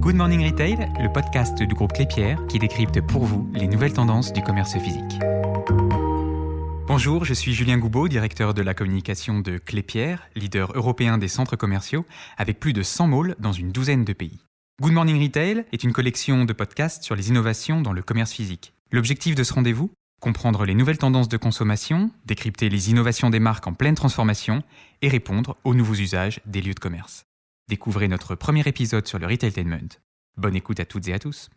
Good Morning Retail, le podcast du groupe Clépierre qui décrypte pour vous les nouvelles tendances du commerce physique. Bonjour, je suis Julien Goubeau, directeur de la communication de Clépierre, leader européen des centres commerciaux, avec plus de 100 malls dans une douzaine de pays. Good Morning Retail est une collection de podcasts sur les innovations dans le commerce physique. L'objectif de ce rendez-vous? Comprendre les nouvelles tendances de consommation, décrypter les innovations des marques en pleine transformation et répondre aux nouveaux usages des lieux de commerce. Découvrez notre premier épisode sur le retailtainment. Bonne écoute à toutes et à tous.